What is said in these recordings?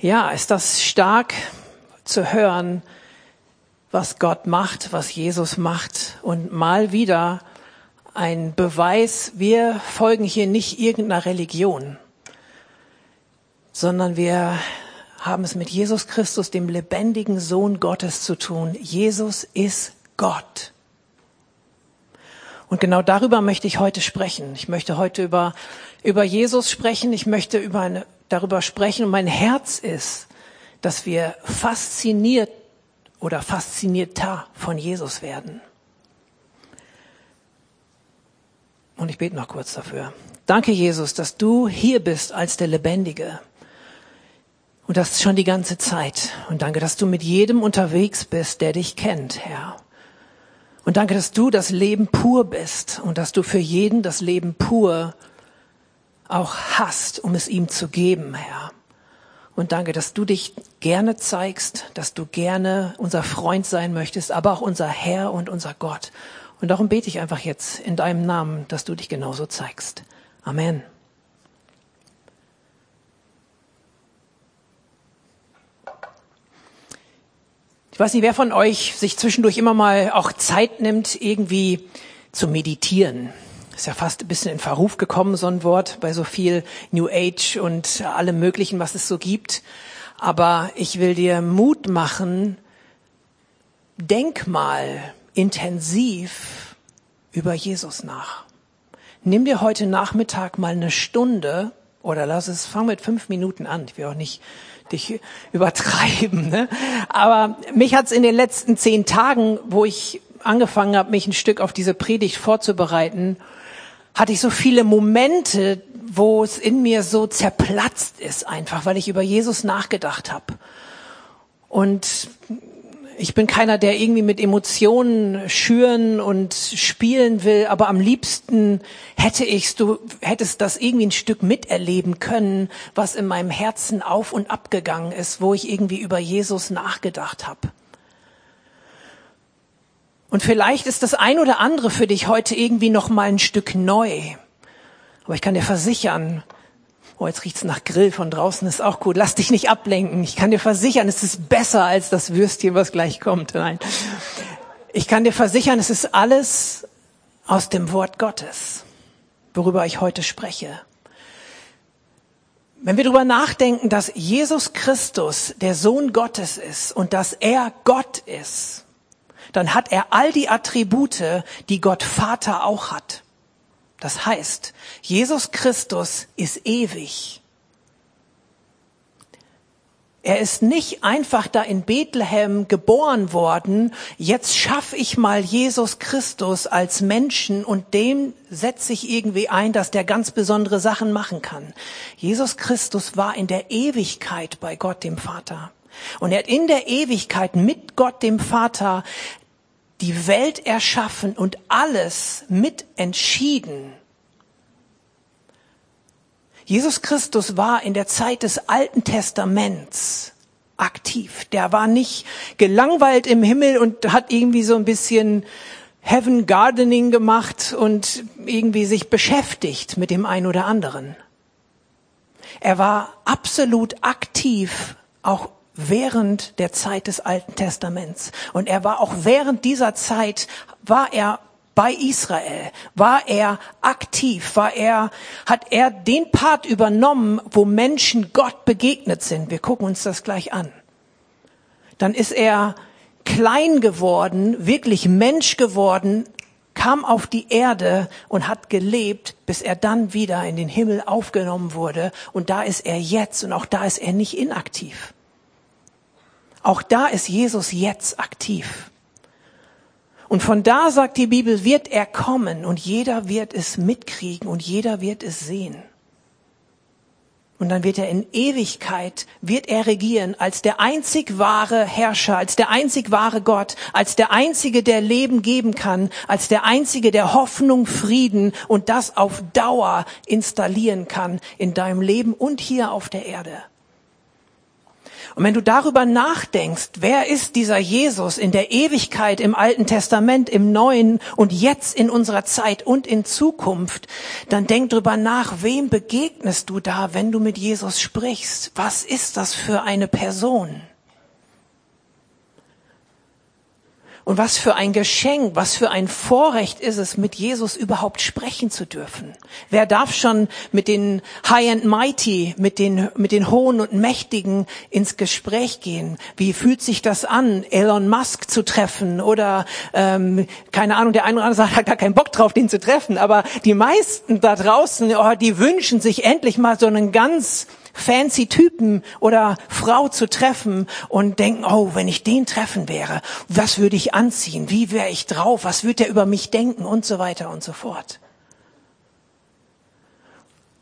Ja, ist das stark zu hören, was Gott macht, was Jesus macht und mal wieder ein Beweis, wir folgen hier nicht irgendeiner Religion, sondern wir haben es mit Jesus Christus, dem lebendigen Sohn Gottes zu tun. Jesus ist Gott. Und genau darüber möchte ich heute sprechen. Ich möchte heute über, über Jesus sprechen. Ich möchte über eine darüber sprechen und mein Herz ist, dass wir fasziniert oder faszinierter von Jesus werden. Und ich bete noch kurz dafür. Danke, Jesus, dass du hier bist als der Lebendige. Und das schon die ganze Zeit. Und danke, dass du mit jedem unterwegs bist, der dich kennt, Herr. Und danke, dass du das Leben pur bist und dass du für jeden das Leben pur auch hast, um es ihm zu geben, Herr. Und danke, dass du dich gerne zeigst, dass du gerne unser Freund sein möchtest, aber auch unser Herr und unser Gott. Und darum bete ich einfach jetzt in deinem Namen, dass du dich genauso zeigst. Amen. Ich weiß nicht, wer von euch sich zwischendurch immer mal auch Zeit nimmt, irgendwie zu meditieren ist ja fast ein bisschen in Verruf gekommen, so ein Wort, bei so viel New Age und allem Möglichen, was es so gibt. Aber ich will dir Mut machen, denk mal intensiv über Jesus nach. Nimm dir heute Nachmittag mal eine Stunde oder lass es, fang mit fünf Minuten an. Ich will auch nicht dich übertreiben. Ne? Aber mich hat's in den letzten zehn Tagen, wo ich angefangen habe, mich ein Stück auf diese Predigt vorzubereiten, hatte ich so viele Momente, wo es in mir so zerplatzt ist einfach, weil ich über Jesus nachgedacht habe. Und ich bin keiner, der irgendwie mit Emotionen schüren und spielen will, aber am liebsten hätte ich, du hättest das irgendwie ein Stück miterleben können, was in meinem Herzen auf und abgegangen ist, wo ich irgendwie über Jesus nachgedacht habe. Und vielleicht ist das ein oder andere für dich heute irgendwie noch mal ein Stück neu. Aber ich kann dir versichern, oh, jetzt riecht's nach Grill von draußen, ist auch gut. Lass dich nicht ablenken. Ich kann dir versichern, es ist besser als das Würstchen, was gleich kommt. Nein. Ich kann dir versichern, es ist alles aus dem Wort Gottes, worüber ich heute spreche. Wenn wir darüber nachdenken, dass Jesus Christus der Sohn Gottes ist und dass er Gott ist, dann hat er all die Attribute, die Gott Vater auch hat. Das heißt, Jesus Christus ist ewig. Er ist nicht einfach da in Bethlehem geboren worden, jetzt schaffe ich mal Jesus Christus als Menschen und dem setze ich irgendwie ein, dass der ganz besondere Sachen machen kann. Jesus Christus war in der Ewigkeit bei Gott dem Vater. Und er hat in der Ewigkeit mit Gott dem Vater die Welt erschaffen und alles mitentschieden. Jesus Christus war in der Zeit des Alten Testaments aktiv. Der war nicht gelangweilt im Himmel und hat irgendwie so ein bisschen Heaven Gardening gemacht und irgendwie sich beschäftigt mit dem einen oder anderen. Er war absolut aktiv, auch während der Zeit des Alten Testaments. Und er war auch während dieser Zeit, war er bei Israel, war er aktiv, war er, hat er den Part übernommen, wo Menschen Gott begegnet sind. Wir gucken uns das gleich an. Dann ist er klein geworden, wirklich Mensch geworden, kam auf die Erde und hat gelebt, bis er dann wieder in den Himmel aufgenommen wurde. Und da ist er jetzt und auch da ist er nicht inaktiv. Auch da ist Jesus jetzt aktiv. Und von da sagt die Bibel, wird er kommen und jeder wird es mitkriegen und jeder wird es sehen. Und dann wird er in Ewigkeit, wird er regieren als der einzig wahre Herrscher, als der einzig wahre Gott, als der einzige, der Leben geben kann, als der einzige, der Hoffnung, Frieden und das auf Dauer installieren kann in deinem Leben und hier auf der Erde. Und wenn du darüber nachdenkst, wer ist dieser Jesus in der Ewigkeit im Alten Testament, im Neuen und jetzt in unserer Zeit und in Zukunft, dann denk drüber nach, wem begegnest du da, wenn du mit Jesus sprichst? Was ist das für eine Person? Und was für ein Geschenk, was für ein Vorrecht ist es, mit Jesus überhaupt sprechen zu dürfen. Wer darf schon mit den High and Mighty, mit den, mit den Hohen und Mächtigen ins Gespräch gehen? Wie fühlt sich das an, Elon Musk zu treffen? Oder, ähm, keine Ahnung, der eine oder andere hat gar keinen Bock drauf, den zu treffen. Aber die meisten da draußen, oh, die wünschen sich endlich mal so einen ganz fancy Typen oder Frau zu treffen und denken, oh, wenn ich den treffen wäre, was würde ich anziehen? Wie wäre ich drauf? Was würde er über mich denken? Und so weiter und so fort.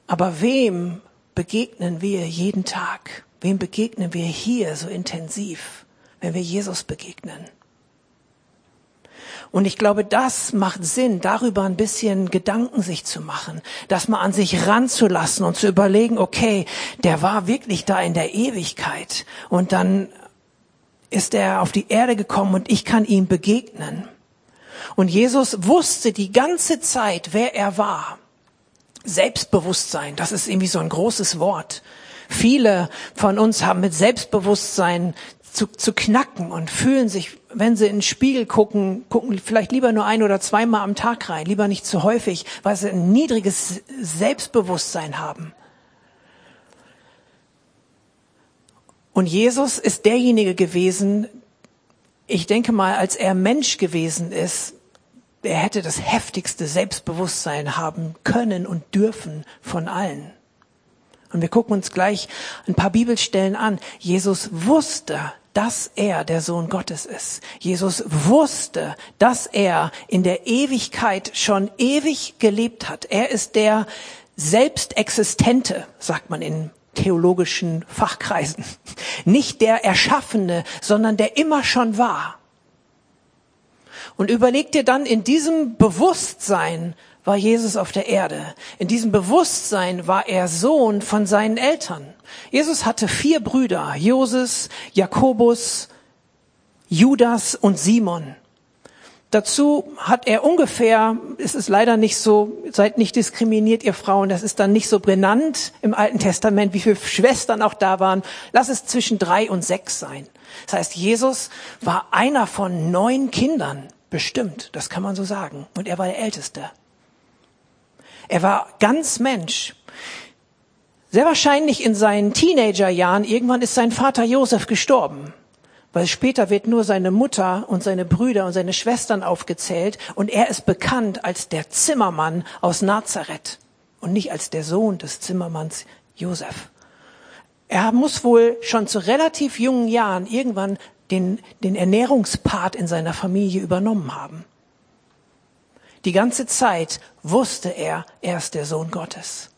Aber wem begegnen wir jeden Tag? Wem begegnen wir hier so intensiv, wenn wir Jesus begegnen? Und ich glaube, das macht Sinn, darüber ein bisschen Gedanken sich zu machen, das mal an sich ranzulassen und zu überlegen, okay, der war wirklich da in der Ewigkeit und dann ist er auf die Erde gekommen und ich kann ihm begegnen. Und Jesus wusste die ganze Zeit, wer er war. Selbstbewusstsein, das ist irgendwie so ein großes Wort. Viele von uns haben mit Selbstbewusstsein zu, zu knacken und fühlen sich, wenn sie in den Spiegel gucken, gucken vielleicht lieber nur ein oder zweimal am Tag rein, lieber nicht zu häufig, weil sie ein niedriges Selbstbewusstsein haben. Und Jesus ist derjenige gewesen, ich denke mal, als er Mensch gewesen ist, er hätte das heftigste Selbstbewusstsein haben können und dürfen von allen. Und wir gucken uns gleich ein paar Bibelstellen an. Jesus wusste, dass er der Sohn Gottes ist. Jesus wusste, dass er in der Ewigkeit schon ewig gelebt hat. Er ist der Selbstexistente, sagt man in theologischen Fachkreisen. Nicht der Erschaffene, sondern der immer schon war. Und überleg dir dann in diesem Bewusstsein, war Jesus auf der Erde. In diesem Bewusstsein war er Sohn von seinen Eltern. Jesus hatte vier Brüder, Joses, Jakobus, Judas und Simon. Dazu hat er ungefähr, es ist leider nicht so, seid nicht diskriminiert, ihr Frauen, das ist dann nicht so brennant im Alten Testament, wie viele Schwestern auch da waren. Lass es zwischen drei und sechs sein. Das heißt, Jesus war einer von neun Kindern, bestimmt, das kann man so sagen. Und er war der Älteste. Er war ganz Mensch. Sehr wahrscheinlich in seinen Teenagerjahren, irgendwann ist sein Vater Josef gestorben. Weil später wird nur seine Mutter und seine Brüder und seine Schwestern aufgezählt und er ist bekannt als der Zimmermann aus Nazareth und nicht als der Sohn des Zimmermanns Josef. Er muss wohl schon zu relativ jungen Jahren irgendwann den, den Ernährungspart in seiner Familie übernommen haben. Die ganze Zeit wusste er, er ist der Sohn Gottes.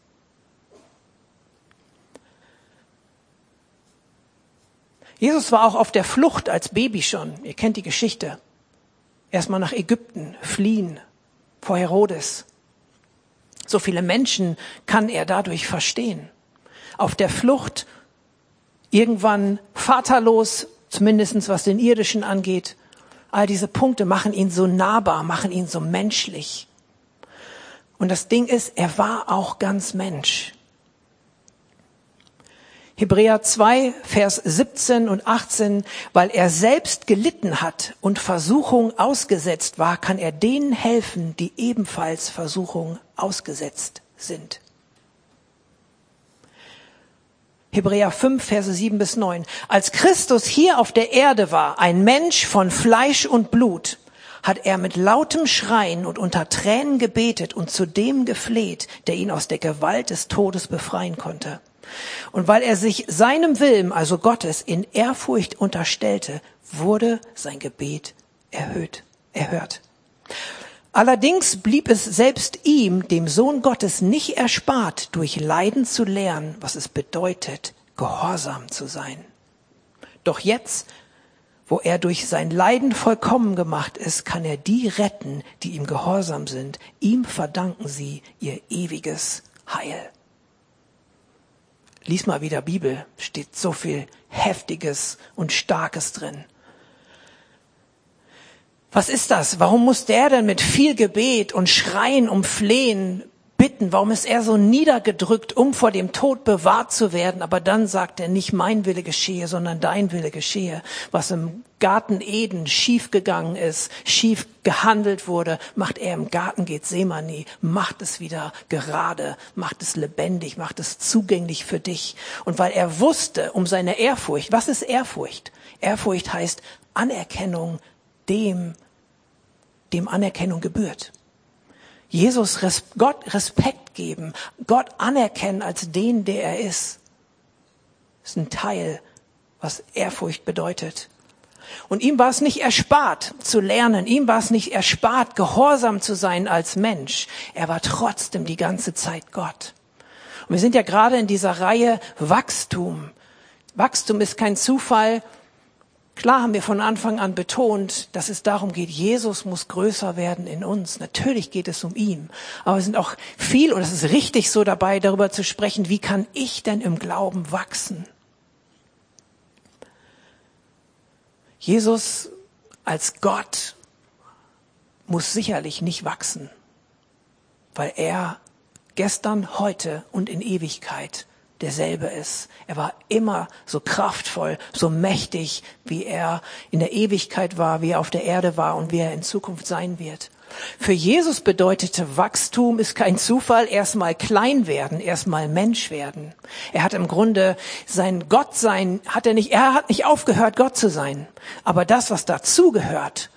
Jesus war auch auf der Flucht als Baby schon. Ihr kennt die Geschichte. Erstmal nach Ägypten fliehen vor Herodes. So viele Menschen kann er dadurch verstehen. Auf der Flucht, irgendwann vaterlos, zumindestens was den irdischen angeht, All diese Punkte machen ihn so nahbar, machen ihn so menschlich. Und das Ding ist, er war auch ganz Mensch. Hebräer 2, Vers 17 und 18, weil er selbst gelitten hat und Versuchung ausgesetzt war, kann er denen helfen, die ebenfalls Versuchung ausgesetzt sind. Hebräer 5, Verse 7 bis 9. Als Christus hier auf der Erde war, ein Mensch von Fleisch und Blut, hat er mit lautem Schreien und unter Tränen gebetet und zu dem gefleht, der ihn aus der Gewalt des Todes befreien konnte. Und weil er sich seinem Willen, also Gottes, in Ehrfurcht unterstellte, wurde sein Gebet erhöht, erhört. Allerdings blieb es selbst ihm, dem Sohn Gottes, nicht erspart, durch Leiden zu lernen, was es bedeutet, gehorsam zu sein. Doch jetzt, wo er durch sein Leiden vollkommen gemacht ist, kann er die retten, die ihm gehorsam sind. Ihm verdanken sie ihr ewiges Heil. Lies mal wieder Bibel, steht so viel Heftiges und Starkes drin. Was ist das? Warum muss der denn mit viel Gebet und Schreien um Flehen bitten? Warum ist er so niedergedrückt, um vor dem Tod bewahrt zu werden? Aber dann sagt er, nicht mein Wille geschehe, sondern dein Wille geschehe. Was im Garten Eden schief gegangen ist, schief gehandelt wurde, macht er im Garten Gethsemane, macht es wieder gerade, macht es lebendig, macht es zugänglich für dich. Und weil er wusste um seine Ehrfurcht, was ist Ehrfurcht? Ehrfurcht heißt Anerkennung dem, dem Anerkennung gebührt. Jesus, Gott Respekt geben, Gott anerkennen als den, der er ist, ist ein Teil, was Ehrfurcht bedeutet. Und ihm war es nicht erspart zu lernen, ihm war es nicht erspart, gehorsam zu sein als Mensch. Er war trotzdem die ganze Zeit Gott. Und wir sind ja gerade in dieser Reihe Wachstum. Wachstum ist kein Zufall, Klar haben wir von Anfang an betont, dass es darum geht, Jesus muss größer werden in uns. Natürlich geht es um ihn. Aber wir sind auch viel, und es ist richtig so dabei, darüber zu sprechen, wie kann ich denn im Glauben wachsen? Jesus als Gott muss sicherlich nicht wachsen, weil er gestern, heute und in Ewigkeit derselbe ist. Er war immer so kraftvoll, so mächtig, wie er in der Ewigkeit war, wie er auf der Erde war und wie er in Zukunft sein wird. Für Jesus bedeutete Wachstum ist kein Zufall, erstmal klein werden, erstmal Mensch werden. Er hat im Grunde sein Gottsein, hat er nicht, er hat nicht aufgehört, Gott zu sein. Aber das, was dazugehört,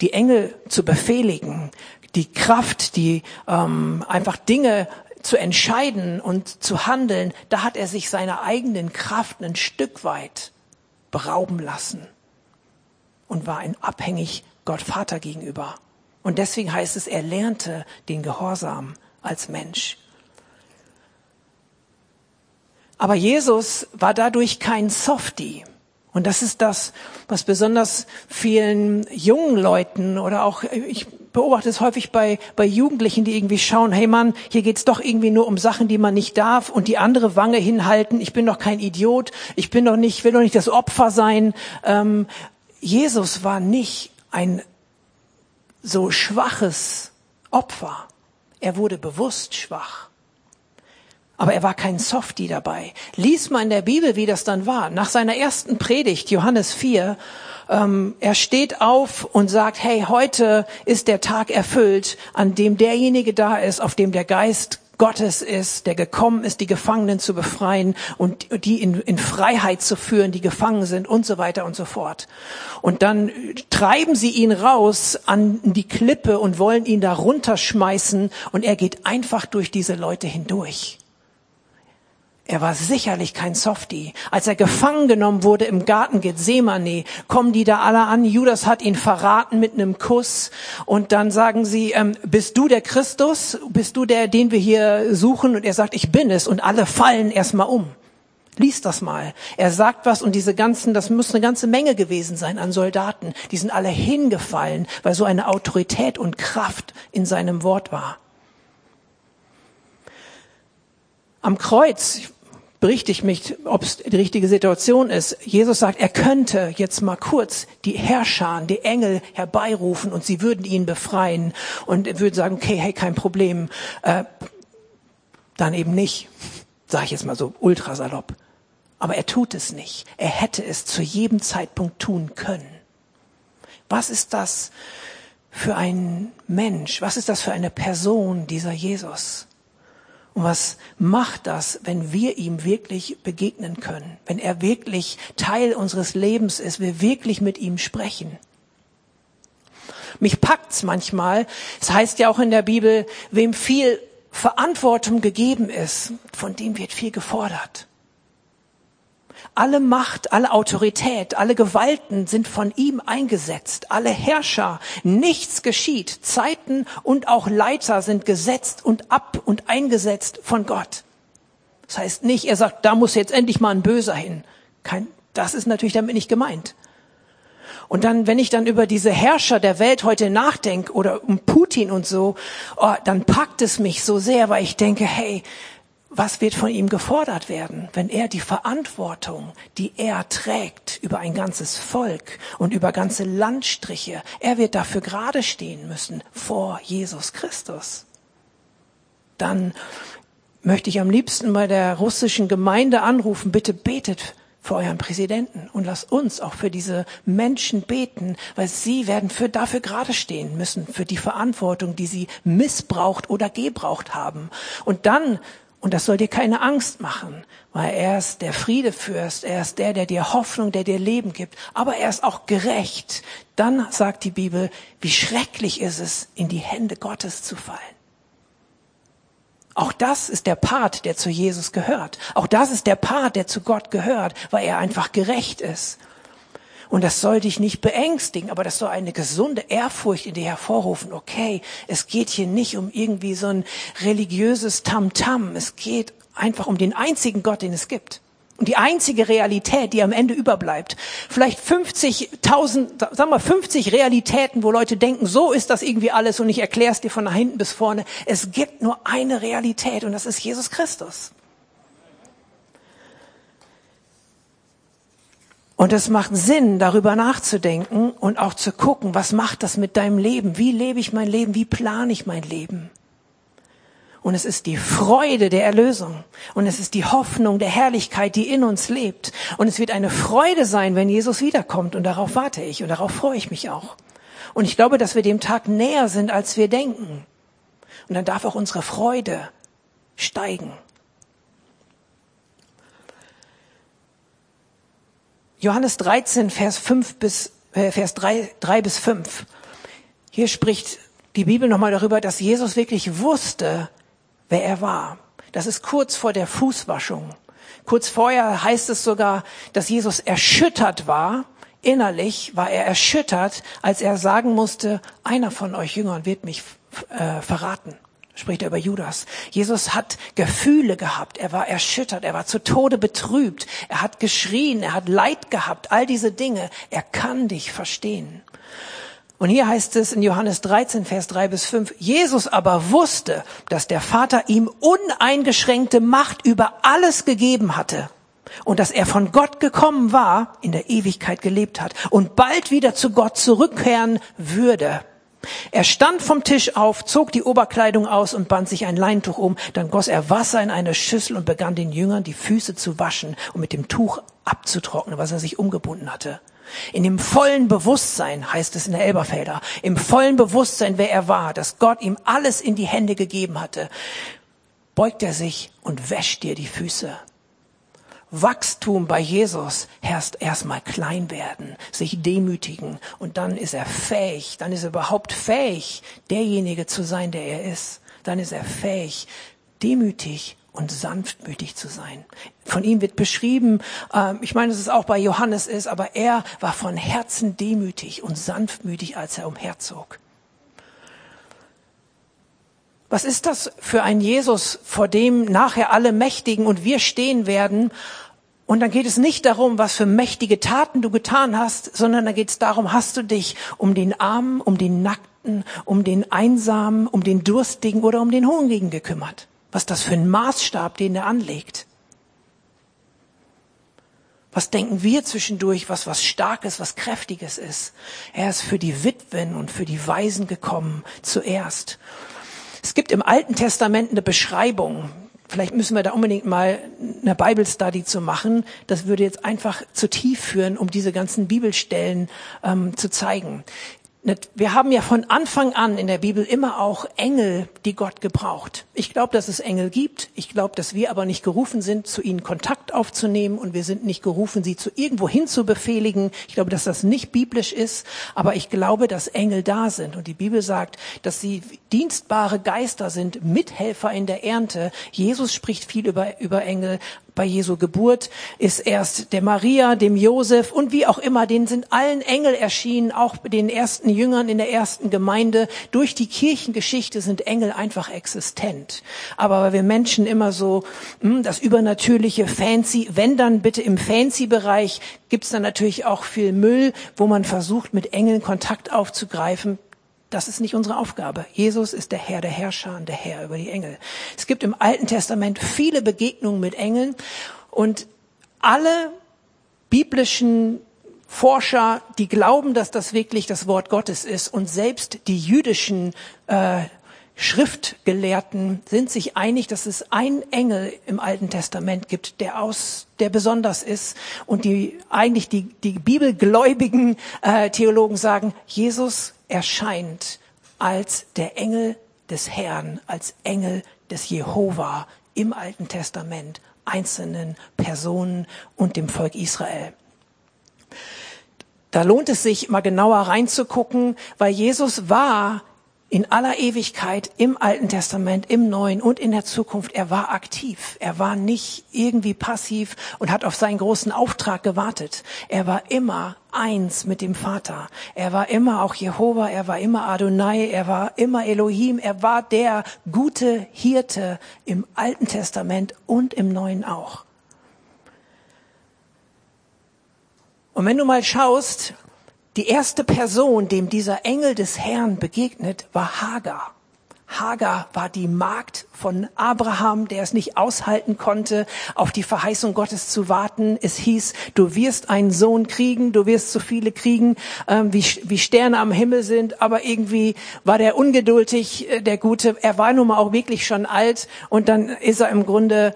die Engel zu befehligen, die Kraft, die ähm, einfach Dinge zu entscheiden und zu handeln, da hat er sich seiner eigenen Kraft ein Stück weit berauben lassen und war ein abhängig Gott Vater gegenüber. Und deswegen heißt es, er lernte den Gehorsam als Mensch. Aber Jesus war dadurch kein Softie. Und das ist das, was besonders vielen jungen Leuten oder auch, ich beobachte es häufig bei, bei Jugendlichen, die irgendwie schauen, hey Mann, hier geht's doch irgendwie nur um Sachen, die man nicht darf und die andere Wange hinhalten. Ich bin doch kein Idiot, ich bin doch nicht, will doch nicht das Opfer sein. Ähm, Jesus war nicht ein so schwaches Opfer. Er wurde bewusst schwach. Aber er war kein Softie dabei. Lies mal in der Bibel, wie das dann war. Nach seiner ersten Predigt, Johannes 4, ähm, er steht auf und sagt, hey, heute ist der Tag erfüllt, an dem derjenige da ist, auf dem der Geist Gottes ist, der gekommen ist, die Gefangenen zu befreien und die in, in, Freiheit zu führen, die gefangen sind und so weiter und so fort. Und dann treiben sie ihn raus an die Klippe und wollen ihn da runterschmeißen und er geht einfach durch diese Leute hindurch. Er war sicherlich kein Softie. Als er gefangen genommen wurde im Garten Gethsemane, kommen die da alle an. Judas hat ihn verraten mit einem Kuss. Und dann sagen sie, ähm, bist du der Christus? Bist du der, den wir hier suchen? Und er sagt, ich bin es. Und alle fallen erstmal um. Lies das mal. Er sagt was und diese ganzen, das muss eine ganze Menge gewesen sein an Soldaten. Die sind alle hingefallen, weil so eine Autorität und Kraft in seinem Wort war. Am Kreuz, berichte ich mich, ob es die richtige Situation ist. Jesus sagt, er könnte jetzt mal kurz die Herrscher, die Engel herbeirufen und sie würden ihn befreien und er würde sagen, okay, hey, kein Problem. Äh, dann eben nicht, sage ich jetzt mal so ultrasalopp. Aber er tut es nicht. Er hätte es zu jedem Zeitpunkt tun können. Was ist das für ein Mensch? Was ist das für eine Person, dieser Jesus? Und was macht das, wenn wir ihm wirklich begegnen können? Wenn er wirklich Teil unseres Lebens ist, wir wirklich mit ihm sprechen? Mich packt's manchmal. Es heißt ja auch in der Bibel, wem viel Verantwortung gegeben ist, von dem wird viel gefordert. Alle Macht, alle Autorität, alle Gewalten sind von ihm eingesetzt. Alle Herrscher, nichts geschieht. Zeiten und auch Leiter sind gesetzt und ab und eingesetzt von Gott. Das heißt nicht, er sagt, da muss jetzt endlich mal ein Böser hin. Kein, das ist natürlich damit nicht gemeint. Und dann, wenn ich dann über diese Herrscher der Welt heute nachdenke oder um Putin und so, oh, dann packt es mich so sehr, weil ich denke, hey, was wird von ihm gefordert werden, wenn er die Verantwortung, die er trägt über ein ganzes Volk und über ganze Landstriche, er wird dafür gerade stehen müssen vor Jesus Christus. Dann möchte ich am liebsten bei der russischen Gemeinde anrufen, bitte betet für euren Präsidenten und lasst uns auch für diese Menschen beten, weil sie werden für, dafür gerade stehen müssen, für die Verantwortung, die sie missbraucht oder gebraucht haben. Und dann und das soll dir keine Angst machen, weil er ist der Friedefürst, er ist der, der dir Hoffnung, der dir Leben gibt, aber er ist auch gerecht. Dann sagt die Bibel, wie schrecklich ist es, in die Hände Gottes zu fallen. Auch das ist der Part, der zu Jesus gehört. Auch das ist der Part, der zu Gott gehört, weil er einfach gerecht ist. Und das soll dich nicht beängstigen, aber das soll eine gesunde Ehrfurcht in dir hervorrufen. Okay, es geht hier nicht um irgendwie so ein religiöses Tamtam. -Tam. Es geht einfach um den einzigen Gott, den es gibt. Und die einzige Realität, die am Ende überbleibt. Vielleicht 50.000, sagen wir 50 Realitäten, wo Leute denken, so ist das irgendwie alles und ich erkläre es dir von nach hinten bis vorne. Es gibt nur eine Realität und das ist Jesus Christus. Und es macht Sinn, darüber nachzudenken und auch zu gucken, was macht das mit deinem Leben? Wie lebe ich mein Leben? Wie plane ich mein Leben? Und es ist die Freude der Erlösung. Und es ist die Hoffnung der Herrlichkeit, die in uns lebt. Und es wird eine Freude sein, wenn Jesus wiederkommt. Und darauf warte ich und darauf freue ich mich auch. Und ich glaube, dass wir dem Tag näher sind, als wir denken. Und dann darf auch unsere Freude steigen. Johannes 13, Vers 5 bis, äh, Vers 3, 3 bis 5. Hier spricht die Bibel nochmal darüber, dass Jesus wirklich wusste, wer er war. Das ist kurz vor der Fußwaschung. Kurz vorher heißt es sogar, dass Jesus erschüttert war. Innerlich war er erschüttert, als er sagen musste, einer von euch Jüngern wird mich äh, verraten spricht er über Judas. Jesus hat Gefühle gehabt, er war erschüttert, er war zu Tode betrübt, er hat geschrien, er hat Leid gehabt, all diese Dinge. Er kann dich verstehen. Und hier heißt es in Johannes 13, Vers 3 bis 5, Jesus aber wusste, dass der Vater ihm uneingeschränkte Macht über alles gegeben hatte und dass er von Gott gekommen war, in der Ewigkeit gelebt hat und bald wieder zu Gott zurückkehren würde. Er stand vom Tisch auf, zog die Oberkleidung aus und band sich ein Leintuch um. Dann goss er Wasser in eine Schüssel und begann den Jüngern die Füße zu waschen und mit dem Tuch abzutrocknen, was er sich umgebunden hatte. In dem vollen Bewusstsein, heißt es in der Elberfelder, im vollen Bewusstsein, wer er war, dass Gott ihm alles in die Hände gegeben hatte, beugt er sich und wäscht dir die Füße. Wachstum bei Jesus herrscht erstmal klein werden, sich demütigen und dann ist er fähig, dann ist er überhaupt fähig, derjenige zu sein, der er ist. Dann ist er fähig, demütig und sanftmütig zu sein. Von ihm wird beschrieben, äh, ich meine, dass es auch bei Johannes ist, aber er war von Herzen demütig und sanftmütig, als er umherzog. Was ist das für ein Jesus, vor dem nachher alle Mächtigen und wir stehen werden und dann geht es nicht darum, was für mächtige Taten du getan hast, sondern da geht es darum, hast du dich um den Armen, um den Nackten, um den Einsamen, um den Durstigen oder um den Hungrigen gekümmert? Was das für ein Maßstab, den er anlegt? Was denken wir zwischendurch, was was Starkes, was Kräftiges ist? Er ist für die Witwen und für die Waisen gekommen zuerst. Es gibt im Alten Testament eine Beschreibung, Vielleicht müssen wir da unbedingt mal eine Bible Study zu machen. Das würde jetzt einfach zu tief führen, um diese ganzen Bibelstellen ähm, zu zeigen. Wir haben ja von Anfang an in der Bibel immer auch Engel, die Gott gebraucht. Ich glaube, dass es Engel gibt. Ich glaube, dass wir aber nicht gerufen sind, zu ihnen Kontakt aufzunehmen und wir sind nicht gerufen, sie zu irgendwo hin zu befehligen. Ich glaube, dass das nicht biblisch ist, aber ich glaube, dass Engel da sind. Und die Bibel sagt, dass sie dienstbare Geister sind, Mithelfer in der Ernte. Jesus spricht viel über, über Engel, bei Jesu Geburt ist erst der Maria, dem Josef und wie auch immer, denen sind allen Engel erschienen, auch den ersten Jüngern in der ersten Gemeinde. Durch die Kirchengeschichte sind Engel einfach existent. Aber weil wir Menschen immer so hm, das übernatürliche Fancy, wenn dann bitte im Fancy-Bereich, gibt's dann natürlich auch viel Müll, wo man versucht, mit Engeln Kontakt aufzugreifen Das ist nicht unsere Aufgabe. Jesus ist der Herr der Herrscher und der Herr über die Engel. Es gibt im Alten Testament viele Begegnungen mit Engeln und alle biblischen Forscher, die glauben, dass das wirklich das Wort Gottes ist und selbst die jüdischen äh, Schriftgelehrten sind sich einig, dass es einen Engel im Alten Testament gibt, der aus, der besonders ist. Und die eigentlich die, die bibelgläubigen äh, Theologen sagen, Jesus erscheint als der Engel des Herrn, als Engel des Jehova im Alten Testament einzelnen Personen und dem Volk Israel. Da lohnt es sich, mal genauer reinzugucken, weil Jesus war in aller Ewigkeit im Alten Testament, im Neuen und in der Zukunft. Er war aktiv. Er war nicht irgendwie passiv und hat auf seinen großen Auftrag gewartet. Er war immer eins mit dem Vater. Er war immer auch Jehova, er war immer Adonai, er war immer Elohim, er war der gute Hirte im Alten Testament und im Neuen auch. Und wenn du mal schaust, die erste Person, dem dieser Engel des Herrn begegnet, war Hagar. Hagar war die Magd von Abraham, der es nicht aushalten konnte, auf die Verheißung Gottes zu warten. Es hieß, du wirst einen Sohn kriegen, du wirst so viele kriegen, ähm, wie, wie Sterne am Himmel sind. Aber irgendwie war der ungeduldig, äh, der Gute. Er war nun mal auch wirklich schon alt und dann ist er im Grunde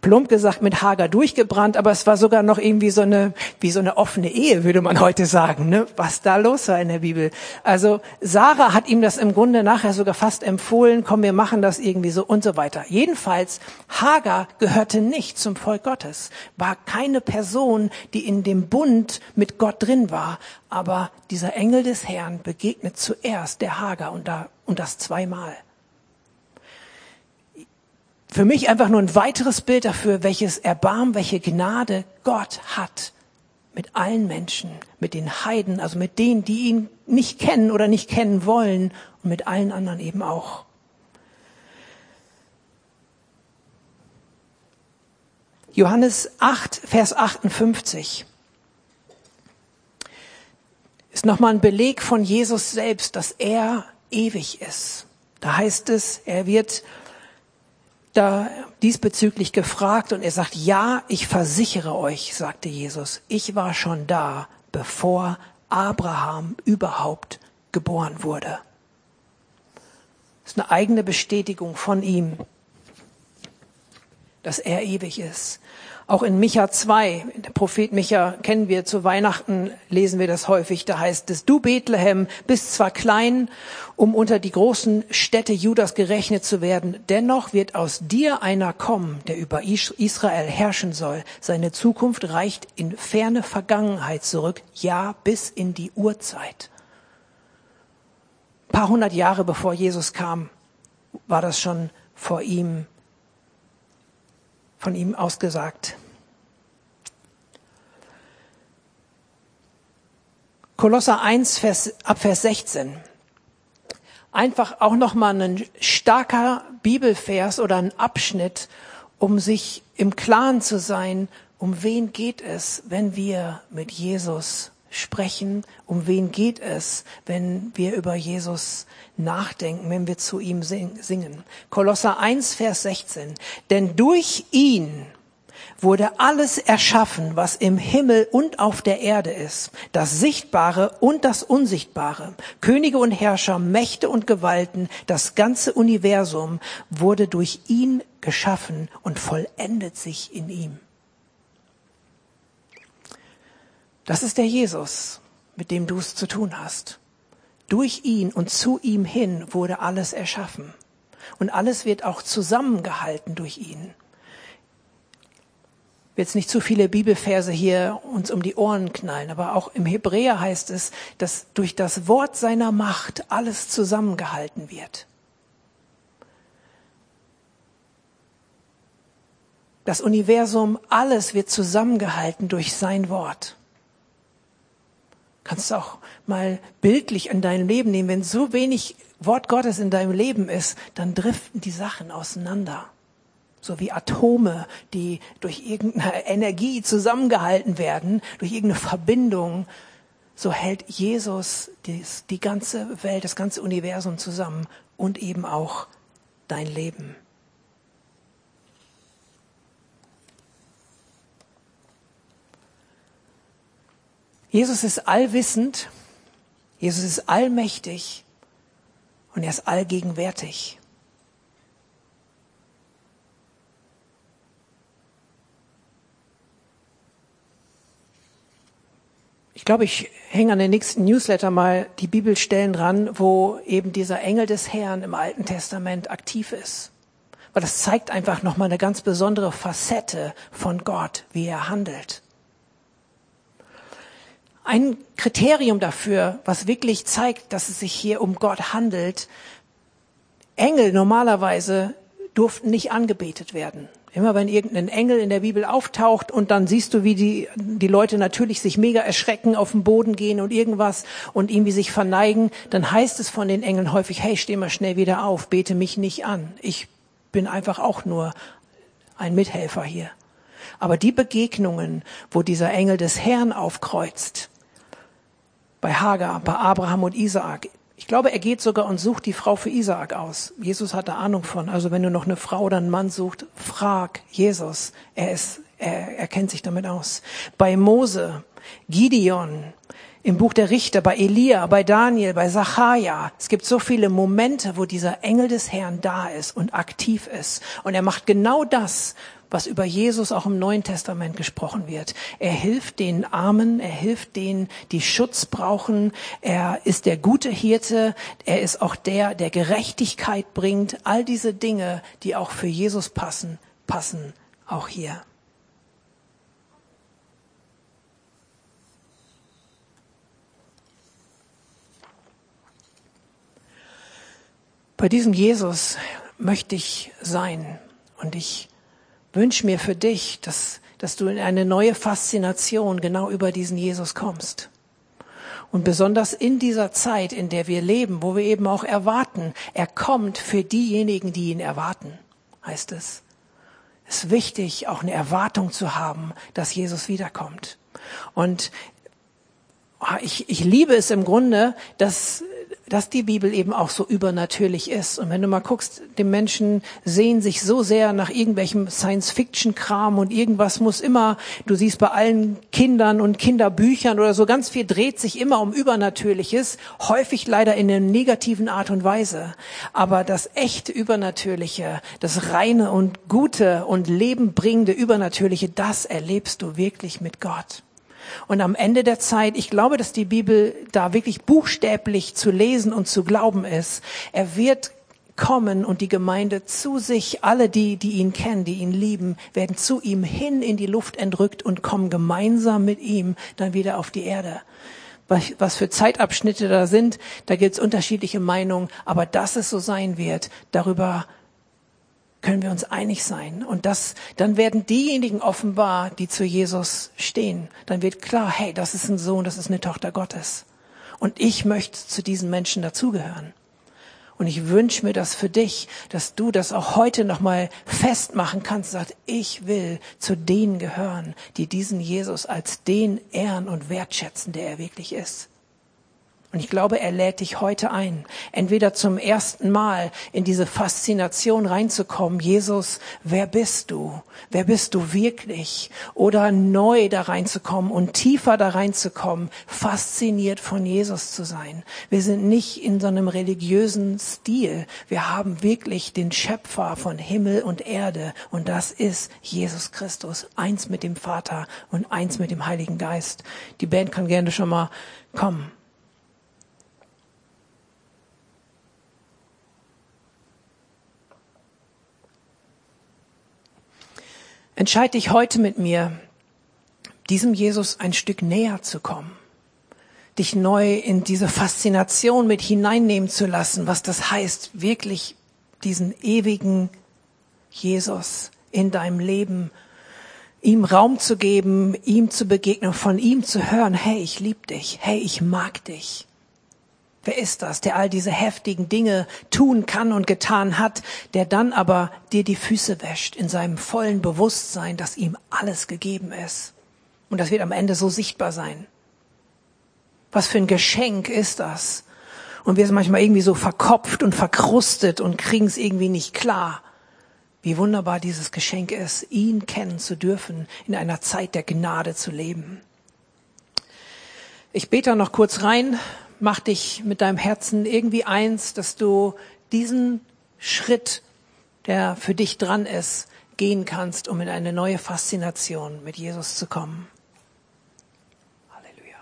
plump gesagt mit Hager durchgebrannt, aber es war sogar noch irgendwie so eine, wie so eine offene Ehe, würde man heute sagen, ne? was da los war in der Bibel. Also Sarah hat ihm das im Grunde nachher sogar fast empfohlen, komm, wir machen das irgendwie so und so weiter. Jedenfalls, Hager gehörte nicht zum Volk Gottes, war keine Person, die in dem Bund mit Gott drin war, aber dieser Engel des Herrn begegnet zuerst der Hager und da, und das zweimal für mich einfach nur ein weiteres Bild dafür, welches Erbarmen, welche Gnade Gott hat mit allen Menschen, mit den Heiden, also mit denen, die ihn nicht kennen oder nicht kennen wollen und mit allen anderen eben auch. Johannes 8, Vers 58 ist nochmal ein Beleg von Jesus selbst, dass er ewig ist. Da heißt es, er wird da diesbezüglich gefragt und er sagt, ja, ich versichere euch, sagte Jesus, ich war schon da, bevor Abraham überhaupt geboren wurde. Das ist eine eigene Bestätigung von ihm, dass er ewig ist. Auch in Micha 2, der Prophet Micha kennen wir zu Weihnachten, lesen wir das häufig, da heißt es, du Bethlehem bist zwar klein, um unter die großen Städte Judas gerechnet zu werden, dennoch wird aus dir einer kommen, der über Israel herrschen soll. Seine Zukunft reicht in ferne Vergangenheit zurück, ja bis in die Urzeit. Ein paar hundert Jahre bevor Jesus kam, war das schon vor ihm von ihm ausgesagt. Kolosser 1, Vers, ab Vers 16. Einfach auch nochmal ein starker Bibelvers oder ein Abschnitt, um sich im Klaren zu sein, um wen geht es, wenn wir mit Jesus sprechen, um wen geht es, wenn wir über Jesus nachdenken, wenn wir zu ihm singen. Kolosser 1, Vers 16. Denn durch ihn wurde alles erschaffen, was im Himmel und auf der Erde ist, das Sichtbare und das Unsichtbare, Könige und Herrscher, Mächte und Gewalten, das ganze Universum wurde durch ihn geschaffen und vollendet sich in ihm. Das ist der Jesus, mit dem du es zu tun hast. Durch ihn und zu ihm hin wurde alles erschaffen. Und alles wird auch zusammengehalten durch ihn. Jetzt nicht zu viele Bibelverse hier uns um die Ohren knallen, aber auch im Hebräer heißt es, dass durch das Wort seiner Macht alles zusammengehalten wird. Das Universum, alles wird zusammengehalten durch sein Wort. Kannst du auch mal bildlich in deinem Leben nehmen. Wenn so wenig Wort Gottes in deinem Leben ist, dann driften die Sachen auseinander. So wie Atome, die durch irgendeine Energie zusammengehalten werden, durch irgendeine Verbindung. so hält Jesus die, die ganze Welt, das ganze Universum zusammen und eben auch dein Leben. Jesus ist allwissend, Jesus ist allmächtig und er ist allgegenwärtig. Ich glaube, ich hänge an den nächsten Newsletter mal die Bibelstellen dran, wo eben dieser Engel des Herrn im Alten Testament aktiv ist. Weil das zeigt einfach nochmal eine ganz besondere Facette von Gott, wie er handelt. Ein Kriterium dafür, was wirklich zeigt, dass es sich hier um Gott handelt, Engel normalerweise durften nicht angebetet werden. Immer wenn irgendein Engel in der Bibel auftaucht und dann siehst du, wie die, die Leute natürlich sich mega erschrecken, auf den Boden gehen und irgendwas und irgendwie sich verneigen, dann heißt es von den Engeln häufig, hey, steh mal schnell wieder auf, bete mich nicht an. Ich bin einfach auch nur ein Mithelfer hier. Aber die Begegnungen, wo dieser Engel des Herrn aufkreuzt, bei Hagar, bei Abraham und Isaak, ich glaube, er geht sogar und sucht die Frau für Isaak aus. Jesus hat da Ahnung von. Also wenn du noch eine Frau oder einen Mann sucht, frag Jesus. Er ist, er, er kennt sich damit aus. Bei Mose, Gideon, im Buch der Richter, bei Elia, bei Daniel, bei Zacharia. Es gibt so viele Momente, wo dieser Engel des Herrn da ist und aktiv ist. Und er macht genau das, was über Jesus auch im Neuen Testament gesprochen wird. Er hilft den Armen, er hilft denen, die Schutz brauchen. Er ist der gute Hirte, er ist auch der, der Gerechtigkeit bringt. All diese Dinge, die auch für Jesus passen, passen auch hier. Bei diesem Jesus möchte ich sein und ich wünsche mir für dich, dass, dass du in eine neue Faszination genau über diesen Jesus kommst. Und besonders in dieser Zeit, in der wir leben, wo wir eben auch erwarten, er kommt für diejenigen, die ihn erwarten, heißt es. Es ist wichtig, auch eine Erwartung zu haben, dass Jesus wiederkommt. Und ah, ich, ich liebe es im Grunde, dass dass die Bibel eben auch so übernatürlich ist. Und wenn du mal guckst, die Menschen sehen sich so sehr nach irgendwelchem Science-Fiction-Kram und irgendwas muss immer, du siehst bei allen Kindern und Kinderbüchern oder so, ganz viel dreht sich immer um Übernatürliches, häufig leider in einer negativen Art und Weise. Aber das echte Übernatürliche, das reine und gute und lebenbringende Übernatürliche, das erlebst du wirklich mit Gott. Und am Ende der Zeit, ich glaube, dass die Bibel da wirklich buchstäblich zu lesen und zu glauben ist. Er wird kommen und die Gemeinde zu sich, alle die, die ihn kennen, die ihn lieben, werden zu ihm hin in die Luft entrückt und kommen gemeinsam mit ihm dann wieder auf die Erde. Was für Zeitabschnitte da sind, da gibt es unterschiedliche Meinungen, aber dass es so sein wird, darüber können wir uns einig sein. Und das, dann werden diejenigen offenbar, die zu Jesus stehen. Dann wird klar, hey, das ist ein Sohn, das ist eine Tochter Gottes. Und ich möchte zu diesen Menschen dazugehören. Und ich wünsche mir das für dich, dass du das auch heute nochmal festmachen kannst, sagt, ich will zu denen gehören, die diesen Jesus als den ehren und wertschätzen, der er wirklich ist. Und ich glaube, er lädt dich heute ein, entweder zum ersten Mal in diese Faszination reinzukommen. Jesus, wer bist du? Wer bist du wirklich? Oder neu da reinzukommen und tiefer da reinzukommen, fasziniert von Jesus zu sein. Wir sind nicht in so einem religiösen Stil. Wir haben wirklich den Schöpfer von Himmel und Erde. Und das ist Jesus Christus. Eins mit dem Vater und eins mit dem Heiligen Geist. Die Band kann gerne schon mal kommen. Entscheid dich heute mit mir, diesem Jesus ein Stück näher zu kommen, dich neu in diese Faszination mit hineinnehmen zu lassen, was das heißt, wirklich diesen ewigen Jesus in deinem Leben, ihm Raum zu geben, ihm zu begegnen, von ihm zu hören, hey, ich liebe dich, hey, ich mag dich. Wer ist das, der all diese heftigen Dinge tun kann und getan hat, der dann aber dir die Füße wäscht in seinem vollen Bewusstsein, dass ihm alles gegeben ist? Und das wird am Ende so sichtbar sein. Was für ein Geschenk ist das? Und wir sind manchmal irgendwie so verkopft und verkrustet und kriegen es irgendwie nicht klar. Wie wunderbar dieses Geschenk ist, ihn kennen zu dürfen, in einer Zeit der Gnade zu leben. Ich bete noch kurz rein, mach dich mit deinem Herzen irgendwie eins, dass du diesen Schritt, der für dich dran ist, gehen kannst, um in eine neue Faszination mit Jesus zu kommen. Halleluja.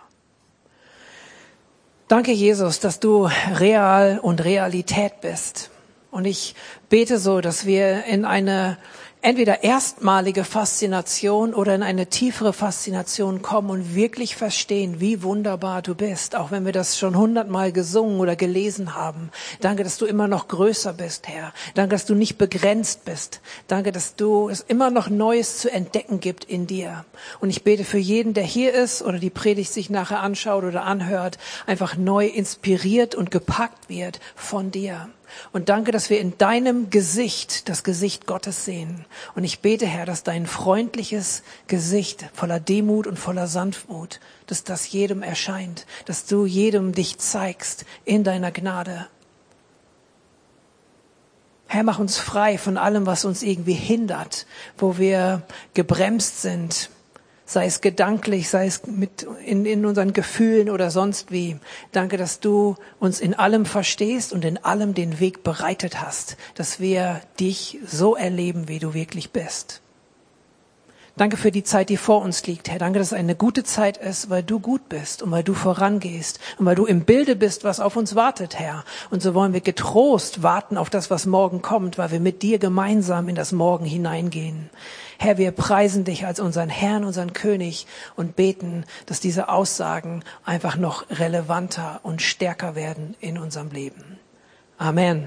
Danke, Jesus, dass du real und Realität bist. Und ich bete so, dass wir in eine entweder erstmalige Faszination oder in eine tiefere Faszination kommen und wirklich verstehen, wie wunderbar du bist, auch wenn wir das schon hundertmal gesungen oder gelesen haben. Danke, dass du immer noch größer bist, Herr. Danke, dass du nicht begrenzt bist. Danke, dass du es immer noch Neues zu entdecken gibt in dir. Und ich bete für jeden, der hier ist oder die Predigt sich nachher anschaut oder anhört, einfach neu inspiriert und gepackt wird von dir. Und danke, dass wir in deinem Gesicht das Gesicht Gottes sehen. Und ich bete, Herr, dass dein freundliches Gesicht voller Demut und voller Sanftmut, dass das jedem erscheint, dass du jedem dich zeigst in deiner Gnade. Herr, mach uns frei von allem, was uns irgendwie hindert, wo wir gebremst sind, sei es gedanklich, sei es mit in, in unseren Gefühlen oder sonst wie. Danke, dass du uns in allem verstehst und in allem den Weg bereitet hast, dass wir dich so erleben, wie du wirklich bist. Danke für die Zeit, die vor uns liegt, Herr. Danke, dass es eine gute Zeit ist, weil du gut bist und weil du vorangehst und weil du im Bilde bist, was auf uns wartet, Herr. Und so wollen wir getrost warten auf das, was morgen kommt, weil wir mit dir gemeinsam in das Morgen hineingehen. Herr, wir preisen dich als unseren Herrn, unseren König und beten, dass diese Aussagen einfach noch relevanter und stärker werden in unserem Leben. Amen.